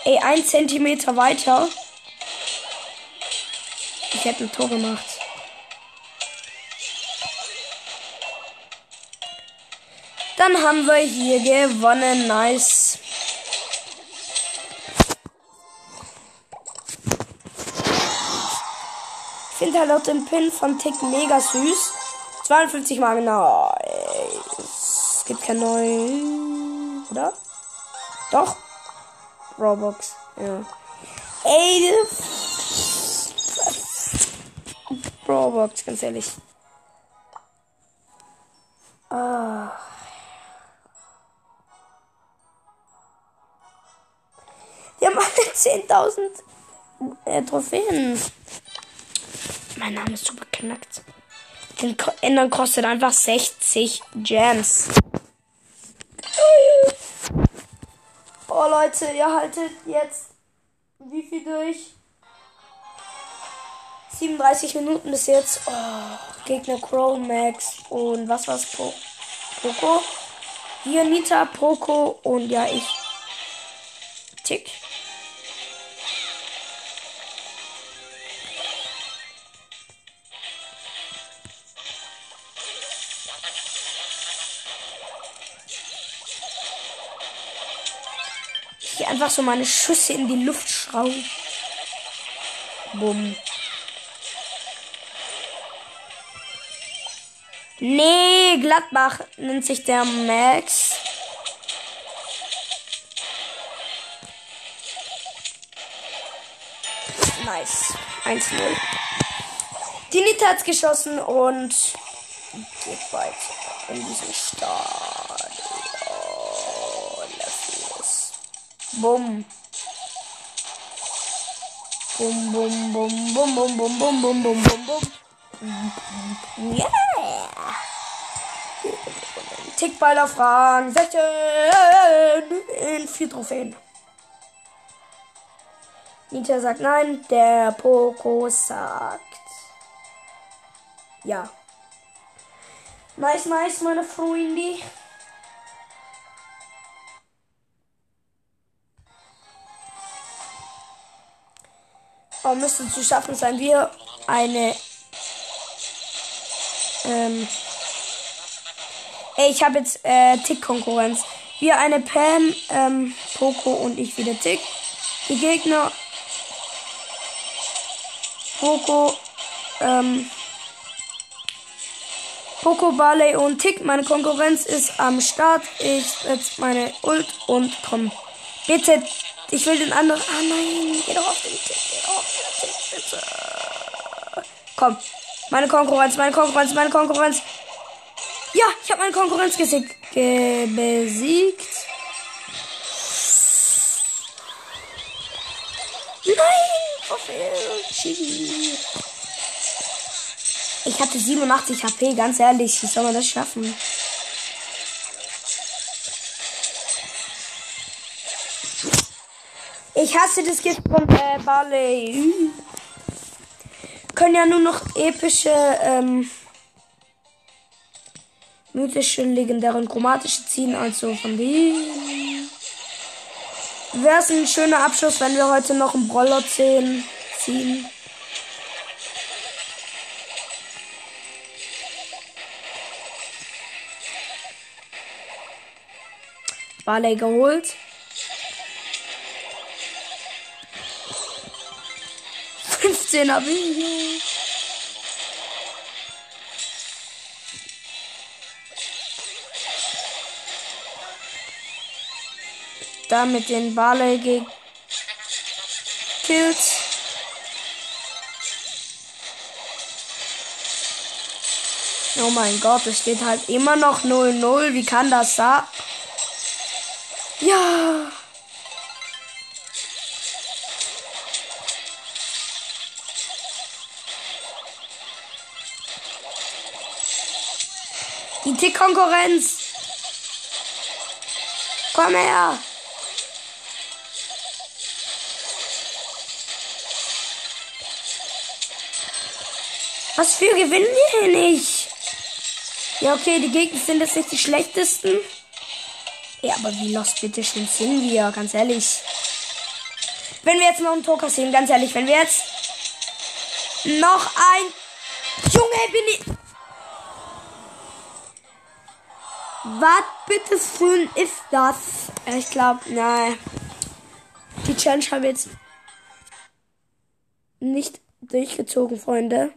Ey, ein Zentimeter weiter. Hätte Tor gemacht. Dann haben wir hier gewonnen. Nice. Ich finde halt auch den Pin von Tick mega süß. 52 Mal genau. Es gibt kein neuen. Oder? Doch. Roblox. Ja. Ey, Roblox, ganz ehrlich. Ah. Die haben alle 10.000 äh, Trophäen. Mein Name ist super knackt. Den Ändern kostet einfach 60 Gems. Oh Leute, ihr haltet jetzt wie viel durch? 37 Minuten bis jetzt. Oh, Gegner Crow, Max und was war's? Po Poco. Hier Nita, Poco und ja, ich. Tick. Hier einfach so meine Schüsse in die Luft schrauben. Bumm. Nee, Gladbach nennt sich der Max. Nice. 1-0. Die Nita hat's geschossen und geht weiter in diesem Stadion. Los. Bumm. Bum, bum, bum, bum, bum, bum, bum, bum, bum, bum, bum. Yeah. Tickball auf Rang 16 in vier Trophäen. Nita sagt nein, der Poco sagt ja. Nice, nice, meine Freunde. Aber müsste zu schaffen sein, wir eine. Ähm, ey, ich habe jetzt äh, Tick-Konkurrenz. Wir eine Pam, ähm, Poco und ich wieder Tick. Die Gegner. Poco, ähm, Poco, Barley und Tick. Meine Konkurrenz ist am Start. Ich setze meine Ult und komm. Bitte, ich will den anderen. Ah nein, geh doch auf den Tick. Geh doch auf den Tick, bitte. Komm. Meine Konkurrenz, meine Konkurrenz, meine Konkurrenz. Ja, ich habe meine Konkurrenz gesiegt. Ge besiegt. Nein. Ich hatte 87 HP, ganz ehrlich. Wie soll man das schaffen? Ich hasse das Gift von äh, Barley. Können ja nur noch epische, ähm, mythische, legendäre und chromatische ziehen. Also von denen. Wäre es ein schöner Abschluss, wenn wir heute noch einen Brawler ziehen. ziehen. Barley geholt. 15er Video. Damit den Barley gekillt. Oh mein Gott, es steht halt immer noch 0-0. Wie kann das sein? Ja. Die Tick-Konkurrenz. Komm her. Was für gewinnen wir hier nicht? Ja, okay, die Gegner sind jetzt nicht die schlechtesten. Ja, aber wie lost bitte schön sind wir, ganz ehrlich. Wenn wir jetzt noch einen Tor kassieren, ganz ehrlich, wenn wir jetzt noch ein... Junge, bin ich... Was bitte ein ist das? Ich glaube, nein. Die Challenge haben wir jetzt nicht durchgezogen, Freunde.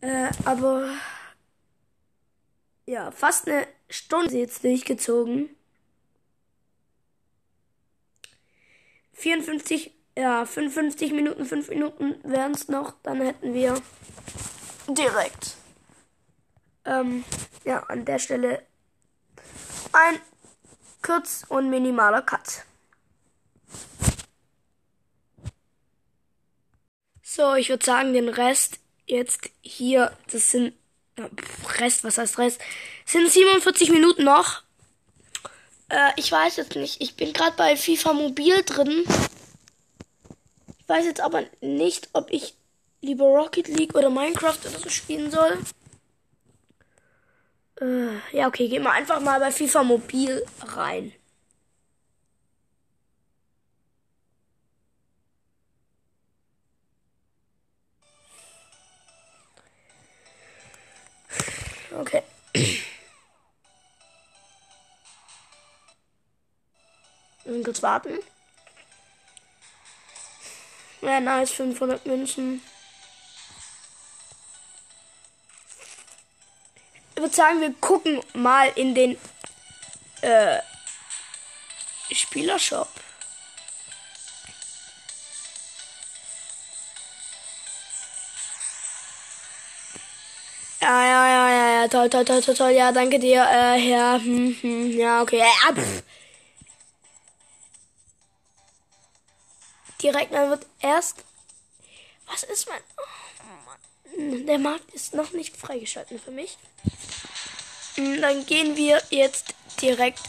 Äh, aber ja, fast eine Stunde jetzt durchgezogen. 54, ja, 55 Minuten, 5 Minuten wären es noch. Dann hätten wir direkt, ähm, ja, an der Stelle ein kurz und minimaler Cut. So, ich würde sagen, den Rest jetzt hier, das sind Rest, was heißt Rest? Sind 47 Minuten noch. Äh, ich weiß jetzt nicht. Ich bin gerade bei FIFA Mobil drin. Ich weiß jetzt aber nicht, ob ich lieber Rocket League oder Minecraft oder so spielen soll. Äh, ja, okay, gehen wir einfach mal bei FIFA Mobil rein. Okay. Und kurz warten. Ja, nice, 500 Münzen. Ich würde sagen, wir gucken mal in den äh, Spielershop. Ja, ja, ja, ja, toll, toll, toll, toll, toll. Ja, danke dir, äh, ja, hm, hm, ja, okay, ja, pff. Direkt, man wird erst. Was ist mein. Oh Mann. Der Markt ist noch nicht freigeschalten für mich. Hm, dann gehen wir jetzt direkt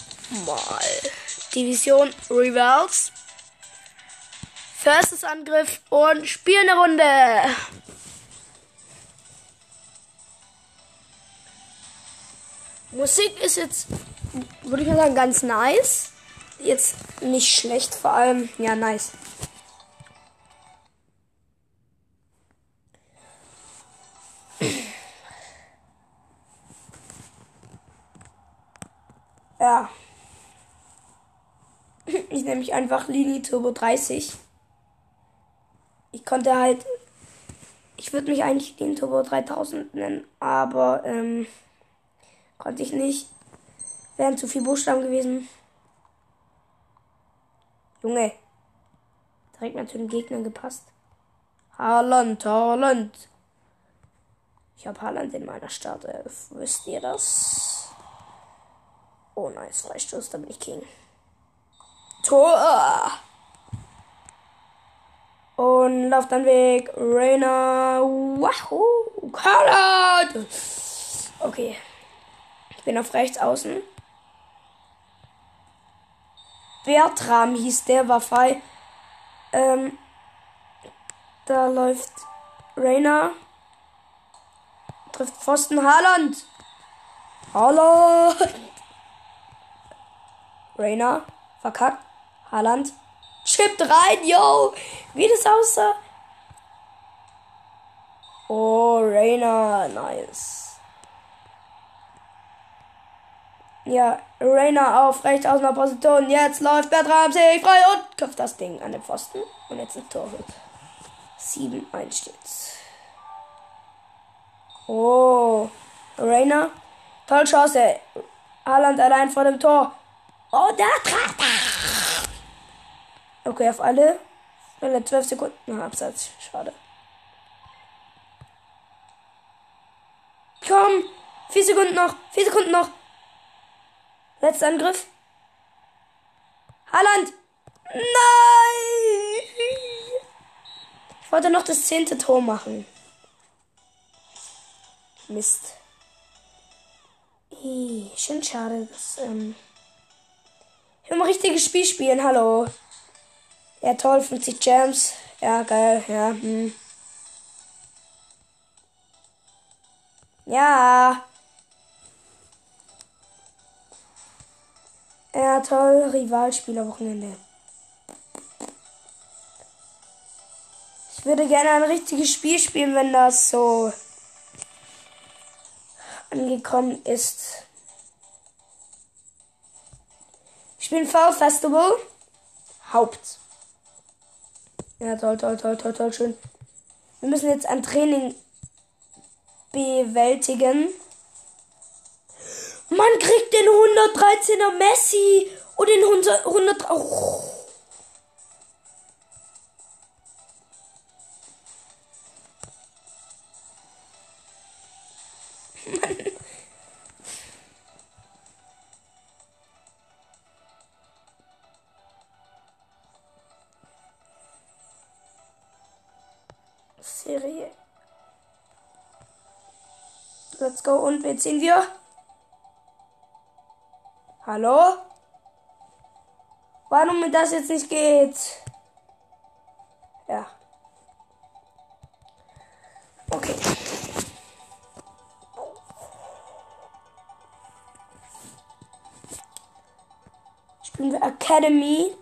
mal. Division Rivals. Firstes Angriff und spielen eine Runde. Musik ist jetzt, würde ich mal sagen, ganz nice. Jetzt nicht schlecht, vor allem, ja, nice. Ja. Ich nehme mich einfach Lini Turbo 30. Ich konnte halt. Ich würde mich eigentlich Lini Turbo 3000 nennen, aber ähm, konnte ich nicht. Wären zu viel Buchstaben gewesen. Junge. Direkt mal zu den Gegnern gepasst. Haaland, Haaland. Ich habe Haaland in meiner Startelf. Wisst ihr das? Oh, nice. Freistoß, da bin ich King. Tor! Und lauf dann weg. Rainer. Wahoo! Haaland! Okay. Ich bin auf rechts außen. Bertram hieß der, war frei. Ähm, da läuft Rainer. Trifft Pfosten Haaland. Haaland. Rainer. Verkackt. Haaland. Chippt rein, yo. Wie das aussah. Oh, Rainer. Nice. Ja, Rainer auf rechts aus einer Position. Jetzt läuft Bertram sich frei und köpft das Ding an den Pfosten. Und jetzt ein Tor. 7-1 steht's. Oh, Rainer. Toll Chance. Haaland allein vor dem Tor. Oh, der Treffer. Okay, auf alle. Alle 12 Sekunden. Absatz. Schade. Komm. 4 Sekunden noch. 4 Sekunden noch. Letzter Angriff. Haaland. Nein. Ich wollte noch das zehnte Tor machen. Mist. Ih, schön schade, dass, ähm ich will richtiges Spiel spielen, hallo. Ja, toll, 50 Gems. Ja, geil, ja, hm. Ja. Ja, toll, Rivalspielerwochenende. Ich würde gerne ein richtiges Spiel spielen, wenn das so angekommen ist. Ich bin V Festival. Haupt. Ja, toll, toll, toll, toll, toll, schön. Wir müssen jetzt ein Training bewältigen. Man kriegt den 113er Messi und den 100. Oh. Serie. Let's go. Und wen ziehen wir? Hallo? Warum mir das jetzt nicht geht? Ja. Okay. Spielen wir Academy.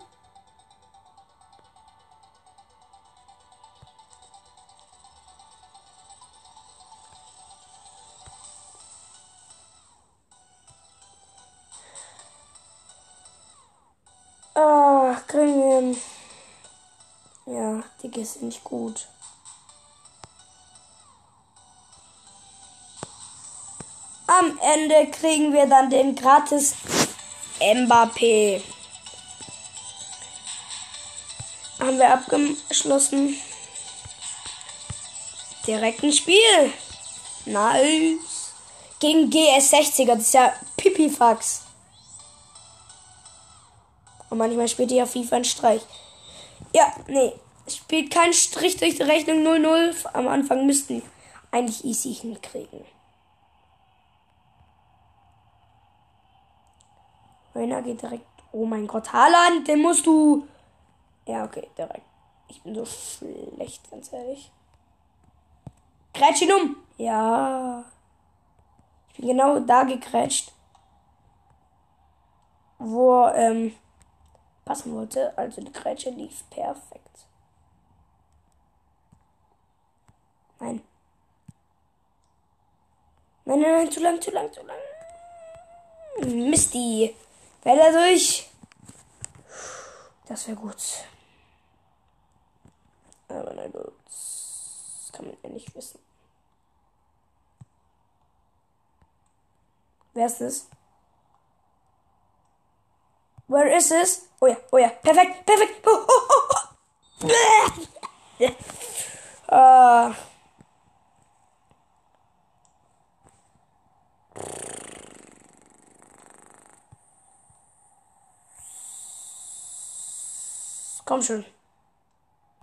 Ist nicht gut. Am Ende kriegen wir dann den gratis Mbappé. Haben wir abgeschlossen. Direkt ein Spiel. Nice. Gegen GS60er. Das ist ja Pipifax. Und manchmal spielt die ja FIFA einen Streich. Ja, nee. Spielt kein Strich durch die Rechnung 0-0. Am Anfang müssten eigentlich easy hinkriegen. Rainer geht direkt. Oh mein Gott, Haaland, den musst du. Ja, okay, direkt. Ich bin so schlecht, ganz ehrlich. Grätsch ihn um. Ja. Ich bin genau da gegrätscht. Wo, ähm passen wollte. Also die Grätsche lief perfekt. Nein. Nein, nein, nein, zu lang, zu lang, zu lang. Misty. Fällt durch. Das wäre gut. Aber gut. Das kann man ja nicht wissen. Wer ist es? Where is this? Oh ja, oh ja. Perfekt, perfekt. Oh, oh, oh, oh. uh. Komm schon.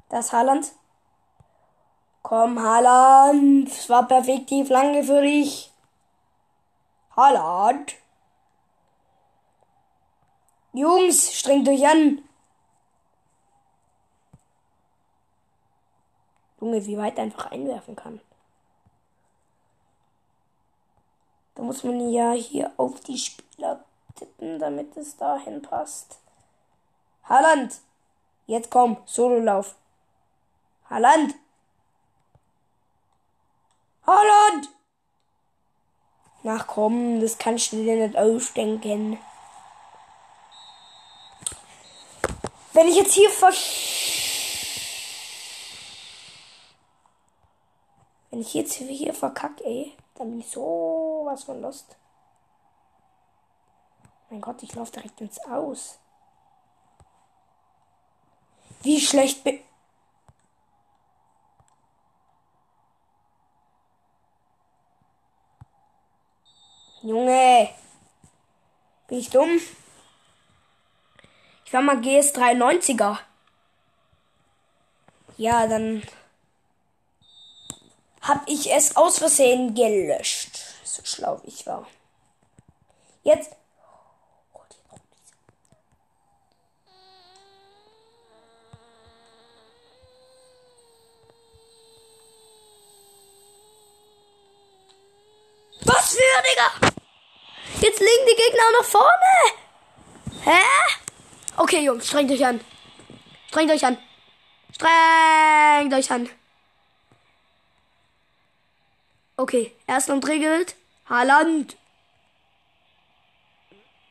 Das Haaland. Komm, Haaland. Es war perfekt die Flanke für dich. Haaland. Jungs, strengt euch an. Junge, wie weit einfach einwerfen kann. Da muss man ja hier auf die Spieler tippen, damit es dahin passt. Haaland! Jetzt komm, Sololauf. Haaland! Haaland! Ach komm, das kannst du dir nicht ausdenken. Wenn ich jetzt hier ver... Wenn ich jetzt hier verkacke, ey, dann bin ich so was von Lust. Mein Gott, ich laufe direkt ins Aus. Wie schlecht bin... Junge. Bin ich dumm? Ich war mal GS93er. Ja, dann hab ich es aus Versehen gelöscht. So schlau wie ich war. Jetzt. Was für, Digga? Jetzt liegen die Gegner noch vorne. Hä? Okay, Jungs, strengt euch an. Strengt euch an. Strengt euch an. Okay, ersten umdreht. Haaland.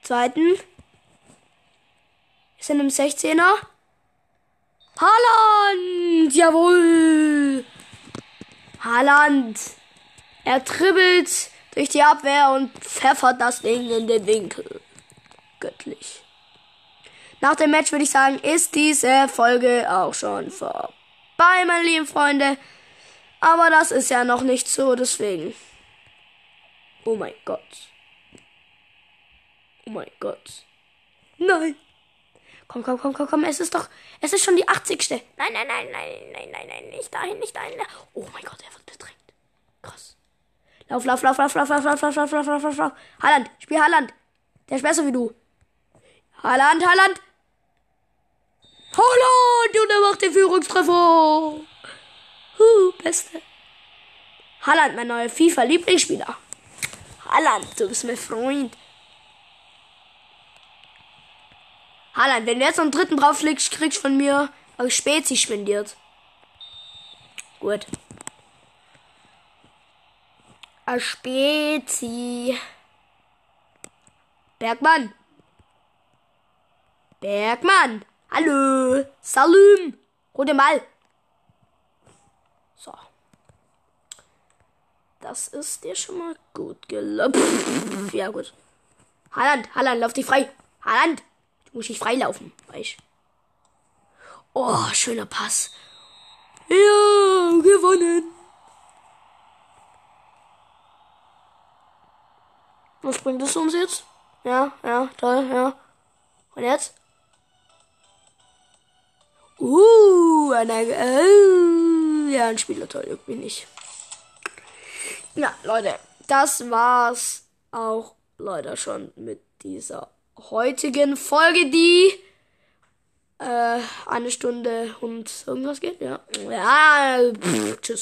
Zweiten. Wir sind im 16er. Haaland! Jawohl! Haaland! Er dribbelt durch die Abwehr und pfeffert das Ding in den Winkel. Göttlich. Nach dem Match würde ich sagen, ist diese Folge auch schon vorbei, meine lieben Freunde. Aber das ist ja noch nicht so, deswegen. Oh mein Gott. Oh mein Gott. Nein. Komm, komm, komm, komm, komm. Es ist doch. Es ist schon die 80. Nein, nein, nein, nein, nein, nein, nein. Nicht dahin, nicht dahin. Oh mein Gott, er wird bedrängt. Krass. Lauf, lauf, lauf, lauf, lauf, lauf, lauf, lauf, lauf, lauf, lauf, lauf, lauf. Haaland, spiel Haaland. Der ist besser wie du. Haaland, Haaland. Haaland! Und er macht den Führungstreffer. Huh, beste. Haaland, mein neuer FIFA-Lieblingsspieler. Haaland, du bist mein Freund. Haaland, wenn du jetzt noch einen dritten drauflegst, kriegst du von mir Spezi spendiert. Gut. Eine Spezi. Bergmann. Bergmann. Hallo. Salim. Rote Mal. So. Das ist dir schon mal gut gelaufen. Ja, gut. Haaland, Haaland, lauf dich frei. Haaland. Du musst dich freilaufen, weißt Oh, schöner Pass. Ja, gewonnen. Was bringt es uns jetzt? Ja, ja, toll, ja. Und jetzt? Uh, eine, äh, ja, ein Spieler toll, irgendwie nicht. Ja, Leute, das war's auch leider schon mit dieser heutigen Folge, die äh, eine Stunde und irgendwas geht. Ja, ja pff, tschüss.